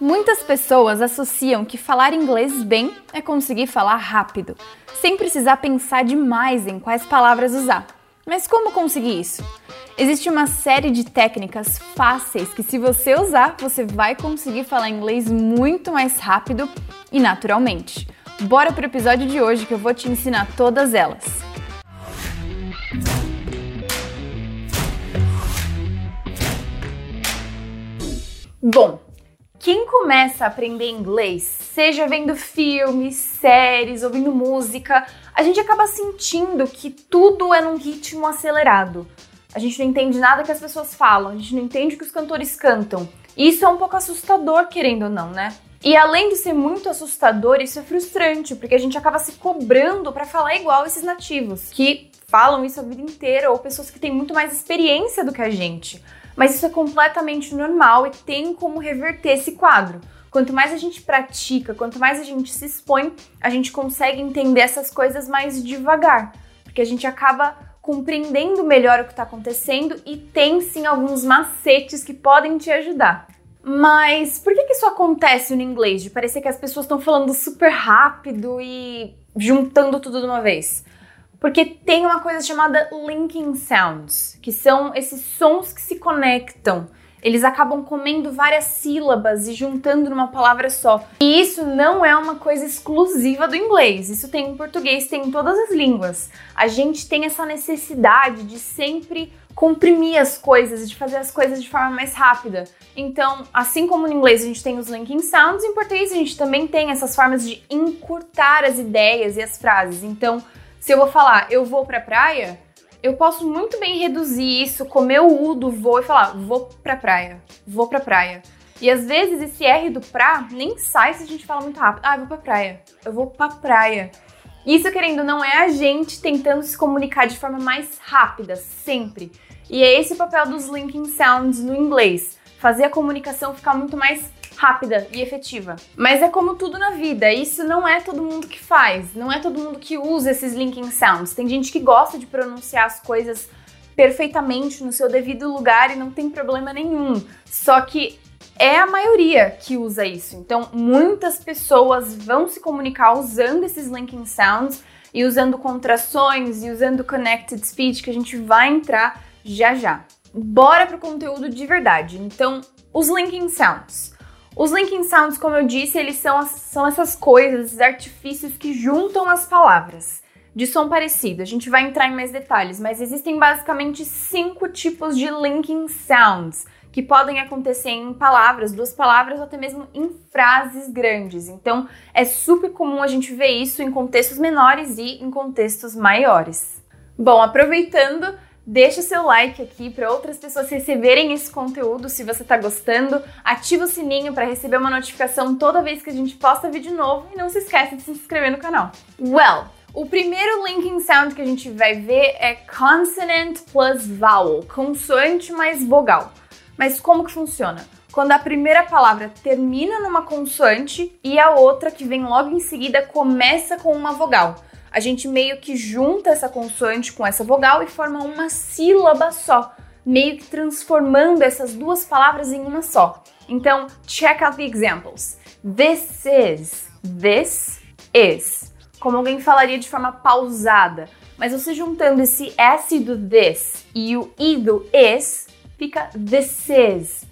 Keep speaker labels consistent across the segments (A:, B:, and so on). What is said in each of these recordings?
A: Muitas pessoas associam que falar inglês bem é conseguir falar rápido, sem precisar pensar demais em quais palavras usar. Mas como conseguir isso? Existe uma série de técnicas fáceis que, se você usar, você vai conseguir falar inglês muito mais rápido e naturalmente. Bora pro episódio de hoje que eu vou te ensinar todas elas. Bom, quem começa a aprender inglês, seja vendo filmes, séries, ouvindo música, a gente acaba sentindo que tudo é num ritmo acelerado. A gente não entende nada que as pessoas falam, a gente não entende o que os cantores cantam. E isso é um pouco assustador, querendo ou não, né? E além de ser muito assustador, isso é frustrante, porque a gente acaba se cobrando para falar igual esses nativos, que falam isso a vida inteira, ou pessoas que têm muito mais experiência do que a gente. Mas isso é completamente normal e tem como reverter esse quadro. Quanto mais a gente pratica, quanto mais a gente se expõe, a gente consegue entender essas coisas mais devagar, porque a gente acaba compreendendo melhor o que está acontecendo e tem sim alguns macetes que podem te ajudar. Mas por que, que isso acontece no inglês? De parecer que as pessoas estão falando super rápido e juntando tudo de uma vez? Porque tem uma coisa chamada linking sounds, que são esses sons que se conectam. Eles acabam comendo várias sílabas e juntando numa palavra só. E isso não é uma coisa exclusiva do inglês. Isso tem em português, tem em todas as línguas. A gente tem essa necessidade de sempre comprimir as coisas, de fazer as coisas de forma mais rápida. Então, assim como no inglês a gente tem os linking sounds, em português a gente também tem essas formas de encurtar as ideias e as frases. Então, se eu vou falar, eu vou pra praia, eu posso muito bem reduzir isso, comer o U do vou e falar, vou pra praia, vou pra praia. E às vezes esse R do pra nem sai se a gente fala muito rápido. Ah, eu vou pra praia, eu vou pra praia. Isso, querendo não, é a gente tentando se comunicar de forma mais rápida, sempre. E é esse o papel dos linking sounds no inglês. Fazer a comunicação ficar muito mais rápida e efetiva. Mas é como tudo na vida, isso não é todo mundo que faz, não é todo mundo que usa esses linking sounds. Tem gente que gosta de pronunciar as coisas perfeitamente no seu devido lugar e não tem problema nenhum. Só que é a maioria que usa isso. Então, muitas pessoas vão se comunicar usando esses linking sounds e usando contrações e usando connected speech que a gente vai entrar já já. Bora pro conteúdo de verdade. Então, os linking sounds. Os linking sounds, como eu disse, eles são, são essas coisas, esses artifícios que juntam as palavras de som parecido. A gente vai entrar em mais detalhes, mas existem basicamente cinco tipos de linking sounds que podem acontecer em palavras, duas palavras ou até mesmo em frases grandes. Então, é super comum a gente ver isso em contextos menores e em contextos maiores. Bom, aproveitando, Deixa o seu like aqui para outras pessoas receberem esse conteúdo se você está gostando. Ativa o sininho para receber uma notificação toda vez que a gente posta vídeo novo e não se esqueça de se inscrever no canal. Well, o primeiro linking sound que a gente vai ver é consonant plus vowel, consoante mais vogal. Mas como que funciona? Quando a primeira palavra termina numa consoante e a outra que vem logo em seguida começa com uma vogal a gente meio que junta essa consoante com essa vogal e forma uma sílaba só, meio que transformando essas duas palavras em uma só. Então, check out the examples. This is, this is. Como alguém falaria de forma pausada, mas você juntando esse S do this e o I do is, fica this is.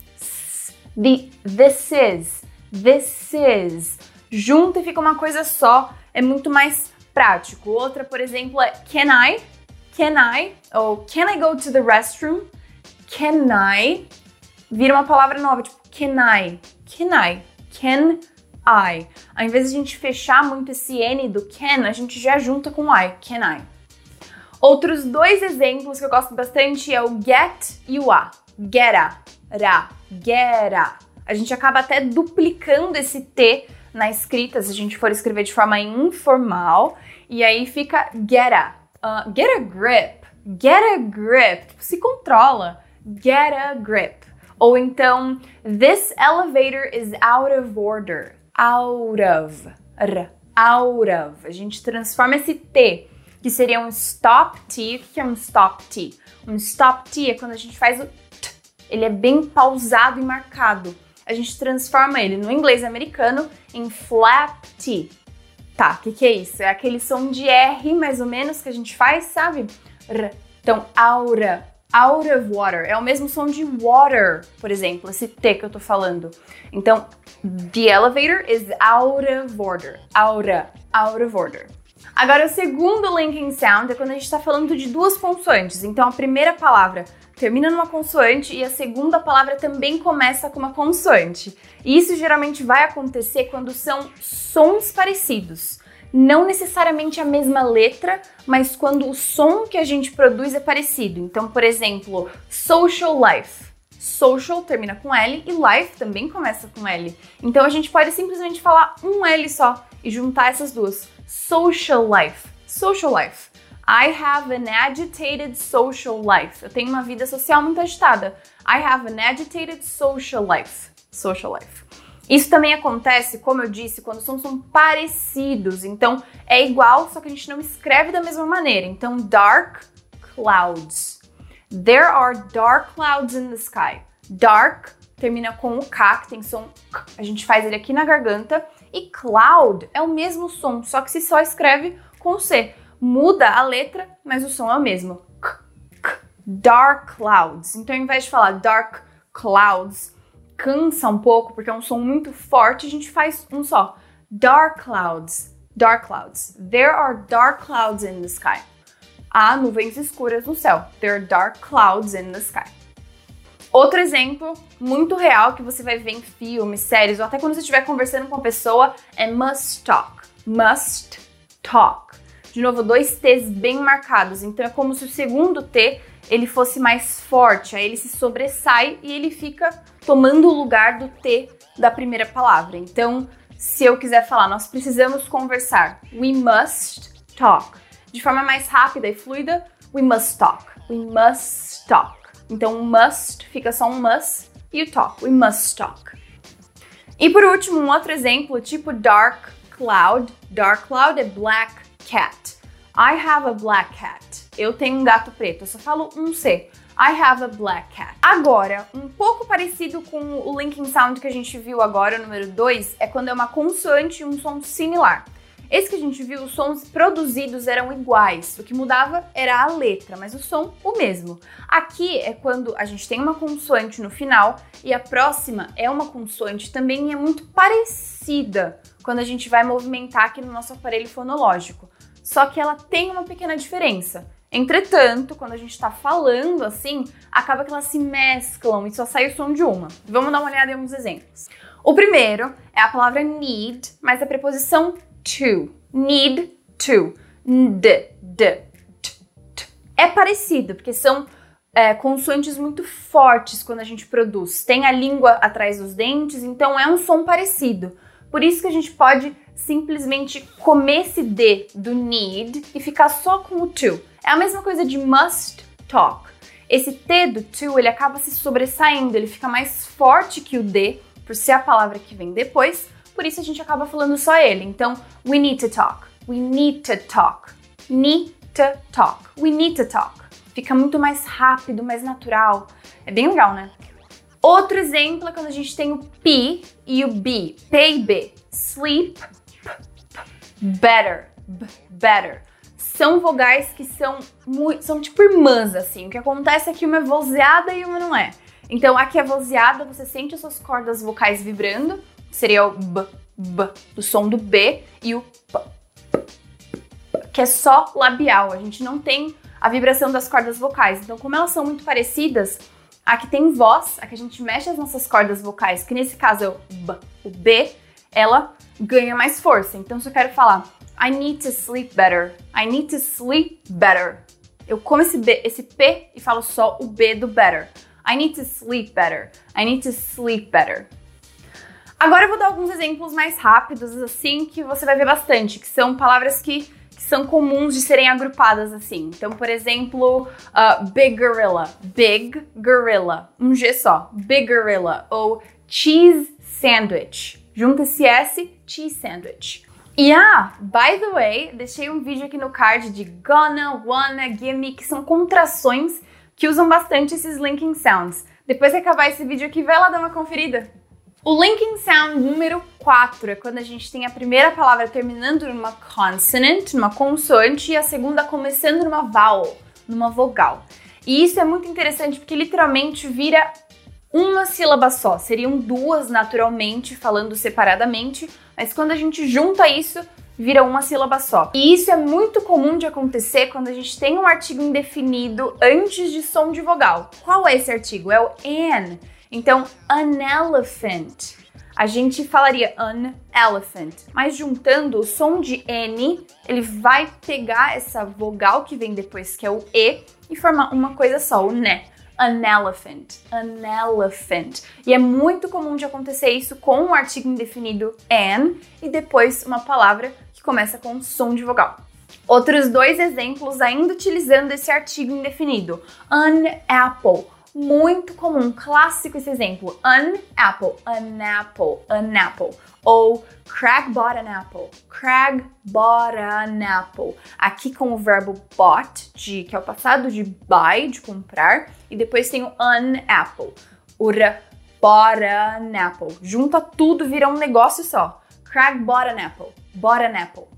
A: The, this is, this is. Junta e fica uma coisa só. É muito mais prático. Outra, por exemplo, é can I? Can I? Ou can I go to the restroom? Can I? Vira uma palavra nova, tipo can I? Can I? Can I? Ao invés de a gente fechar muito esse N do can, a gente já junta com I. Can I? Outros dois exemplos que eu gosto bastante é o get e o a. Geta, ra, geta. A gente acaba até duplicando esse T na escrita, se a gente for escrever de forma informal, e aí fica get a. Uh, get a grip. Get a grip. Tipo, se controla. Get a grip. Ou então, this elevator is out of order. Out of. R, out of. A gente transforma esse T, que seria um stop T. O que é um stop T? Um stop T é quando a gente faz o T. Ele é bem pausado e marcado. A gente transforma ele no inglês americano em flap T. Tá, o que, que é isso? É aquele som de R, mais ou menos, que a gente faz, sabe? R. Então, aura, out of water. É o mesmo som de water, por exemplo, esse T que eu tô falando. Então, the elevator is out of order. Aura, out of order. Agora, o segundo linking sound é quando a gente está falando de duas consoantes. Então, a primeira palavra termina numa consoante e a segunda palavra também começa com uma consoante. E isso geralmente vai acontecer quando são sons parecidos não necessariamente a mesma letra, mas quando o som que a gente produz é parecido. Então, por exemplo, social life. Social termina com L e life também começa com L. Então a gente pode simplesmente falar um L só e juntar essas duas. Social life. Social life. I have an agitated social life. Eu tenho uma vida social muito agitada. I have an agitated social life. Social life. Isso também acontece, como eu disse, quando sons são parecidos. Então, é igual, só que a gente não escreve da mesma maneira. Então, dark clouds. There are dark clouds in the sky. Dark termina com o K, que tem som K. A gente faz ele aqui na garganta. E cloud é o mesmo som, só que se só escreve com C. Muda a letra, mas o som é o mesmo. K, K. Dark clouds. Então, ao invés de falar dark clouds, cansa um pouco, porque é um som muito forte, a gente faz um só. Dark clouds. Dark clouds. There are dark clouds in the sky. Há nuvens escuras no céu. There are dark clouds in the sky. Outro exemplo muito real que você vai ver em filmes, séries ou até quando você estiver conversando com a pessoa é must talk. Must talk. De novo, dois T's bem marcados. Então é como se o segundo T ele fosse mais forte, aí ele se sobressai e ele fica tomando o lugar do T da primeira palavra. Então, se eu quiser falar, nós precisamos conversar, we must talk. De forma mais rápida e fluida, we must talk. We must talk. Então, must fica só um must e o talk, we must talk. E por último, um outro exemplo, tipo dark cloud. Dark cloud é black cat. I have a black cat. Eu tenho um gato preto. Eu só falo um C. I have a black cat. Agora, um pouco parecido com o linking sound que a gente viu agora, número 2, é quando é uma consoante e um som similar. Esse que a gente viu, os sons produzidos eram iguais. O que mudava era a letra, mas o som o mesmo. Aqui é quando a gente tem uma consoante no final e a próxima é uma consoante também e é muito parecida quando a gente vai movimentar aqui no nosso aparelho fonológico. Só que ela tem uma pequena diferença. Entretanto, quando a gente está falando assim, acaba que elas se mesclam e só sai o som de uma. Vamos dar uma olhada em alguns exemplos. O primeiro é a palavra need, mas a preposição to. Need to. D, d, t, t. É parecido, porque são é, consoantes muito fortes quando a gente produz. Tem a língua atrás dos dentes, então é um som parecido. Por isso que a gente pode simplesmente comer esse D do need e ficar só com o to. É a mesma coisa de must talk. Esse T do to, ele acaba se sobressaindo, ele fica mais forte que o D, por ser a palavra que vem depois, por isso a gente acaba falando só ele. Então, we need to talk. We need to talk. Need to talk. We need to talk. Fica muito mais rápido, mais natural. É bem legal, né? Outro exemplo é quando a gente tem o P e o B. P e B. Sleep, better, better são vogais que são muito, são tipo irmãs, assim. O que acontece é que uma é vozeada e uma não é. Então, aqui é vozeada, você sente as suas cordas vocais vibrando, seria o b, b, do som do B, e o p, que é só labial. A gente não tem a vibração das cordas vocais. Então, como elas são muito parecidas, aqui tem voz, aqui a gente mexe as nossas cordas vocais, que nesse caso é o b, o B, ela ganha mais força. Então, se eu quero falar I need to sleep better. I need to sleep better. Eu como esse, B, esse P e falo só o B do better. I need to sleep better. I need to sleep better. Agora eu vou dar alguns exemplos mais rápidos, assim, que você vai ver bastante, que são palavras que, que são comuns de serem agrupadas assim. Então, por exemplo, uh, big gorilla, big gorilla, um G só, big gorilla, ou cheese sandwich, junta esse S, cheese sandwich. E ah, by the way, deixei um vídeo aqui no card de gonna, wanna, gimme, que são contrações que usam bastante esses linking sounds. Depois que acabar esse vídeo aqui, vai lá dar uma conferida. O linking sound número 4 é quando a gente tem a primeira palavra terminando numa consonant, numa consoante, e a segunda começando numa vowel, numa vogal. E isso é muito interessante porque literalmente vira uma sílaba só. Seriam duas naturalmente, falando separadamente, mas quando a gente junta isso, vira uma sílaba só. E isso é muito comum de acontecer quando a gente tem um artigo indefinido antes de som de vogal. Qual é esse artigo? É o an. Então, an elephant. A gente falaria an elephant, mas juntando o som de N, ele vai pegar essa vogal que vem depois, que é o E, e formar uma coisa só, o né. An elephant, an elephant. E é muito comum de acontecer isso com um artigo indefinido an e depois uma palavra que começa com som de vogal. Outros dois exemplos ainda utilizando esse artigo indefinido. An apple muito comum, clássico esse exemplo. An apple, an apple, an apple. Ou Craig bought an apple. Craig bought an apple. Aqui com o verbo bought, de, que é o passado de buy, de comprar. E depois tem o an apple. Ura bought an apple. Junta tudo, vira um negócio só. Craig bought an apple. Bought an apple.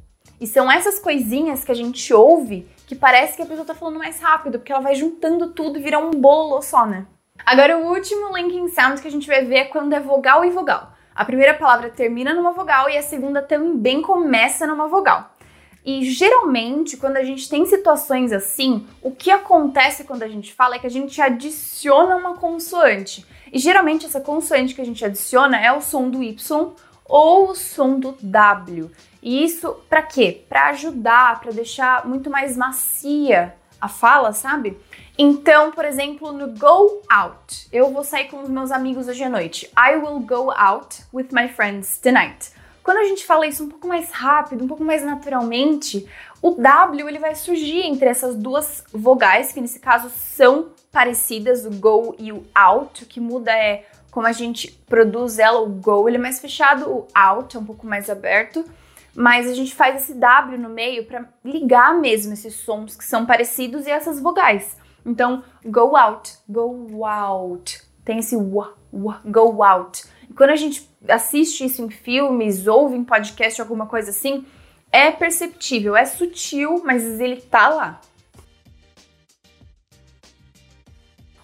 A: E são essas coisinhas que a gente ouve que parece que a pessoa tá falando mais rápido, porque ela vai juntando tudo e vira um bolo só, né? Agora, o último linking sound que a gente vai ver é quando é vogal e vogal. A primeira palavra termina numa vogal e a segunda também começa numa vogal. E geralmente, quando a gente tem situações assim, o que acontece quando a gente fala é que a gente adiciona uma consoante. E geralmente essa consoante que a gente adiciona é o som do Y ou o som do W. E isso para quê? Para ajudar, para deixar muito mais macia a fala, sabe? Então, por exemplo, no go out, eu vou sair com os meus amigos hoje à noite. I will go out with my friends tonight. Quando a gente fala isso um pouco mais rápido, um pouco mais naturalmente, o W ele vai surgir entre essas duas vogais, que nesse caso são parecidas, o go e o out. O que muda é como a gente produz ela, o go ele é mais fechado, o out é um pouco mais aberto mas a gente faz esse W no meio para ligar mesmo esses sons que são parecidos e essas vogais. Então, go out, go out. Tem esse wa, wa, go out. E quando a gente assiste isso em filmes, ouve em podcast, alguma coisa assim, é perceptível, é sutil, mas ele tá lá.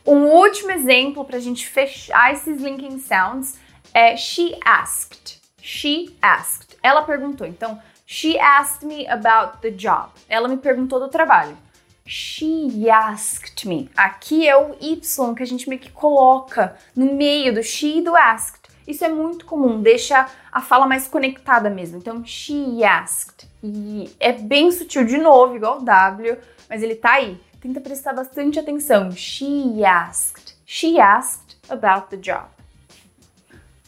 A: Um último exemplo para a gente fechar esses linking sounds é she asked. She asked. Ela perguntou, então, she asked me about the job. Ela me perguntou do trabalho. She asked me. Aqui é o Y que a gente meio que coloca no meio do she e do asked. Isso é muito comum, deixa a fala mais conectada mesmo. Então, she asked. E é bem sutil de novo, igual o W, mas ele tá aí. Tenta prestar bastante atenção. She asked. She asked about the job.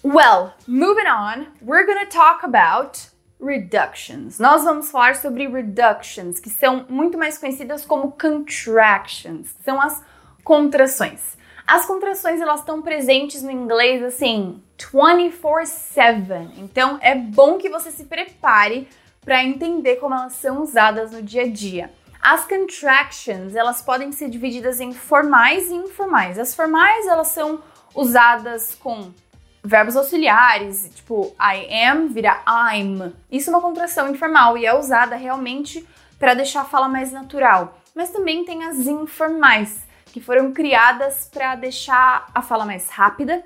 A: Well, moving on, we're gonna talk about reductions. Nós vamos falar sobre reductions, que são muito mais conhecidas como contractions, que são as contrações. As contrações elas estão presentes no inglês assim 24/7. Então é bom que você se prepare para entender como elas são usadas no dia a dia. As contractions, elas podem ser divididas em formais e informais. As formais, elas são usadas com verbos auxiliares, tipo I am vira I'm. Isso é uma contração informal e é usada realmente para deixar a fala mais natural. Mas também tem as informais, que foram criadas para deixar a fala mais rápida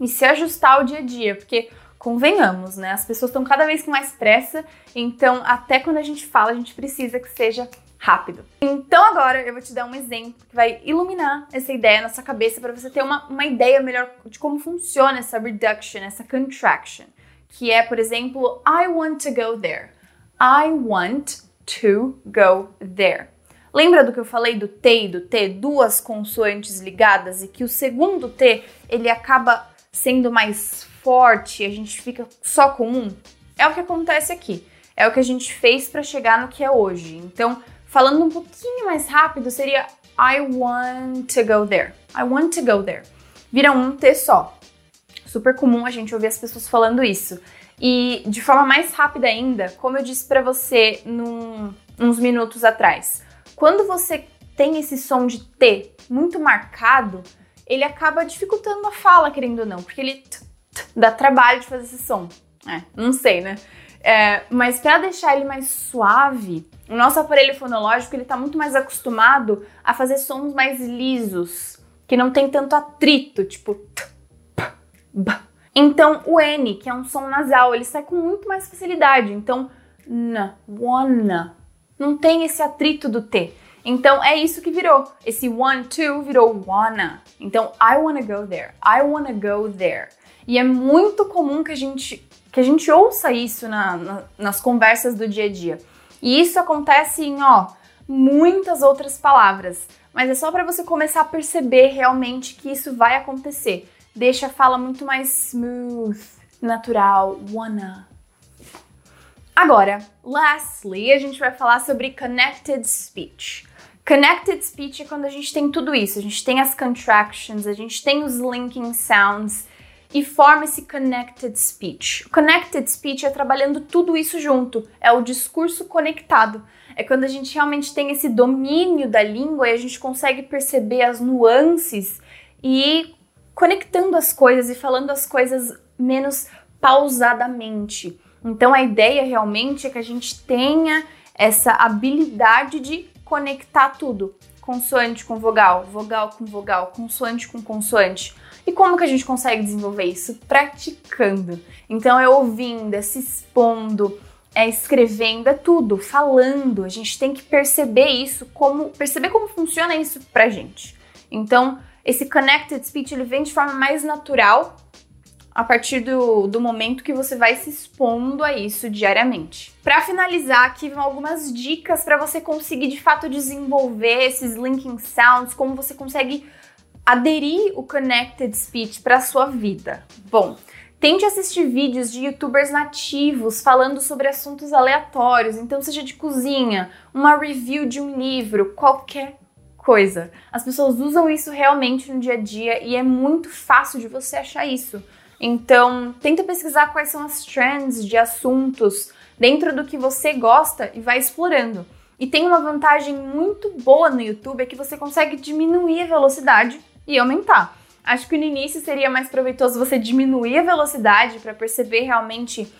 A: e se ajustar ao dia a dia, porque convenhamos, né? As pessoas estão cada vez com mais pressa, então até quando a gente fala, a gente precisa que seja rápido. Então agora eu vou te dar um exemplo que vai iluminar essa ideia na sua cabeça para você ter uma, uma ideia melhor de como funciona essa reduction, essa contraction, que é, por exemplo, I want to go there. I want to go there. Lembra do que eu falei do T e do T, duas consoantes ligadas e que o segundo T ele acaba sendo mais forte a gente fica só com um? É o que acontece aqui. É o que a gente fez para chegar no que é hoje. Então, Falando um pouquinho mais rápido, seria I want to go there. I want to go there. Vira um T só. Super comum a gente ouvir as pessoas falando isso. E de forma mais rápida ainda, como eu disse para você num, uns minutos atrás, quando você tem esse som de T muito marcado, ele acaba dificultando a fala, querendo ou não, porque ele t, dá trabalho de fazer esse som. É, não sei, né? É, mas para deixar ele mais suave, o nosso aparelho fonológico ele está muito mais acostumado a fazer sons mais lisos, que não tem tanto atrito, tipo t, p, b. Então o N, que é um som nasal, ele sai com muito mais facilidade. Então n, wanna, não tem esse atrito do T. Então é isso que virou. Esse one, two virou wanna. Então I wanna go there. I wanna go there. E é muito comum que a gente, que a gente ouça isso na, na, nas conversas do dia a dia. E isso acontece em, ó, muitas outras palavras. Mas é só para você começar a perceber realmente que isso vai acontecer. Deixa a fala muito mais smooth, natural, wanna. Agora, lastly, a gente vai falar sobre connected speech. Connected speech é quando a gente tem tudo isso. A gente tem as contractions, a gente tem os linking sounds e forma esse connected speech. Connected speech é trabalhando tudo isso junto, é o discurso conectado. É quando a gente realmente tem esse domínio da língua e a gente consegue perceber as nuances e conectando as coisas e falando as coisas menos pausadamente. Então a ideia realmente é que a gente tenha essa habilidade de conectar tudo, consoante com vogal, vogal com vogal, consoante com consoante. E como que a gente consegue desenvolver isso? Praticando. Então é ouvindo, é se expondo, é escrevendo, é tudo, falando. A gente tem que perceber isso, como perceber como funciona isso pra gente. Então, esse connected speech ele vem de forma mais natural a partir do, do momento que você vai se expondo a isso diariamente. Para finalizar, aqui vão algumas dicas para você conseguir de fato desenvolver esses linking sounds, como você consegue aderir o connected speech para sua vida. Bom, Tente assistir vídeos de youtubers nativos falando sobre assuntos aleatórios, então seja de cozinha, uma review de um livro, qualquer coisa. As pessoas usam isso realmente no dia a dia e é muito fácil de você achar isso. Então, tenta pesquisar quais são as trends de assuntos dentro do que você gosta e vai explorando. E tem uma vantagem muito boa no YouTube é que você consegue diminuir a velocidade e aumentar. Acho que no início seria mais proveitoso você diminuir a velocidade para perceber realmente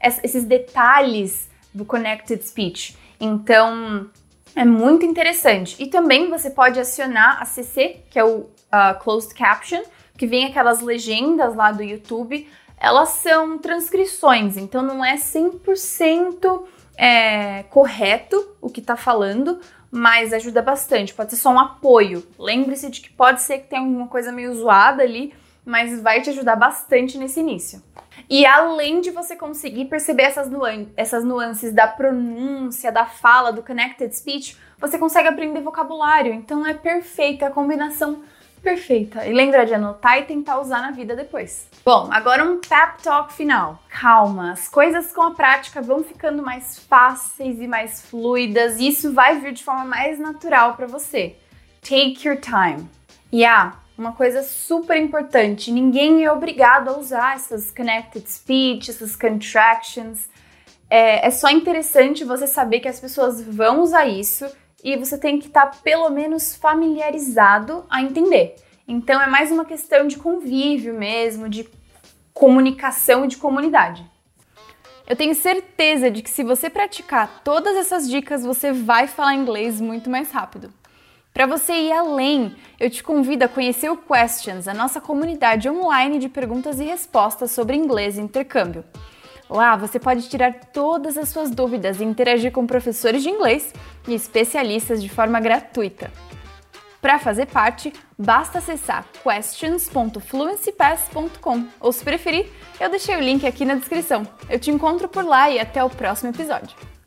A: esses detalhes do connected speech. Então, é muito interessante. E também você pode acionar a CC, que é o uh, Closed Caption, que vem aquelas legendas lá do YouTube, elas são transcrições, então não é 100% é, correto o que tá falando, mas ajuda bastante. Pode ser só um apoio. Lembre-se de que pode ser que tenha alguma coisa meio zoada ali, mas vai te ajudar bastante nesse início. E além de você conseguir perceber essas, nuan essas nuances da pronúncia, da fala, do connected speech, você consegue aprender vocabulário. Então é perfeita a combinação perfeita. E lembra de anotar e tentar usar na vida depois. Bom, agora um pep talk final. Calma, as coisas com a prática vão ficando mais fáceis e mais fluidas, e isso vai vir de forma mais natural para você. Take your time. E ah, uma coisa super importante: ninguém é obrigado a usar essas connected speech, essas contractions. É, é só interessante você saber que as pessoas vão usar isso e você tem que estar tá, pelo menos familiarizado a entender. Então é mais uma questão de convívio mesmo, de comunicação e de comunidade. Eu tenho certeza de que se você praticar todas essas dicas, você vai falar inglês muito mais rápido. Para você ir além, eu te convido a conhecer o Questions, a nossa comunidade online de perguntas e respostas sobre inglês e intercâmbio. Lá você pode tirar todas as suas dúvidas e interagir com professores de inglês e especialistas de forma gratuita. Para fazer parte, basta acessar questions.fluencypass.com ou se preferir, eu deixei o link aqui na descrição. Eu te encontro por lá e até o próximo episódio.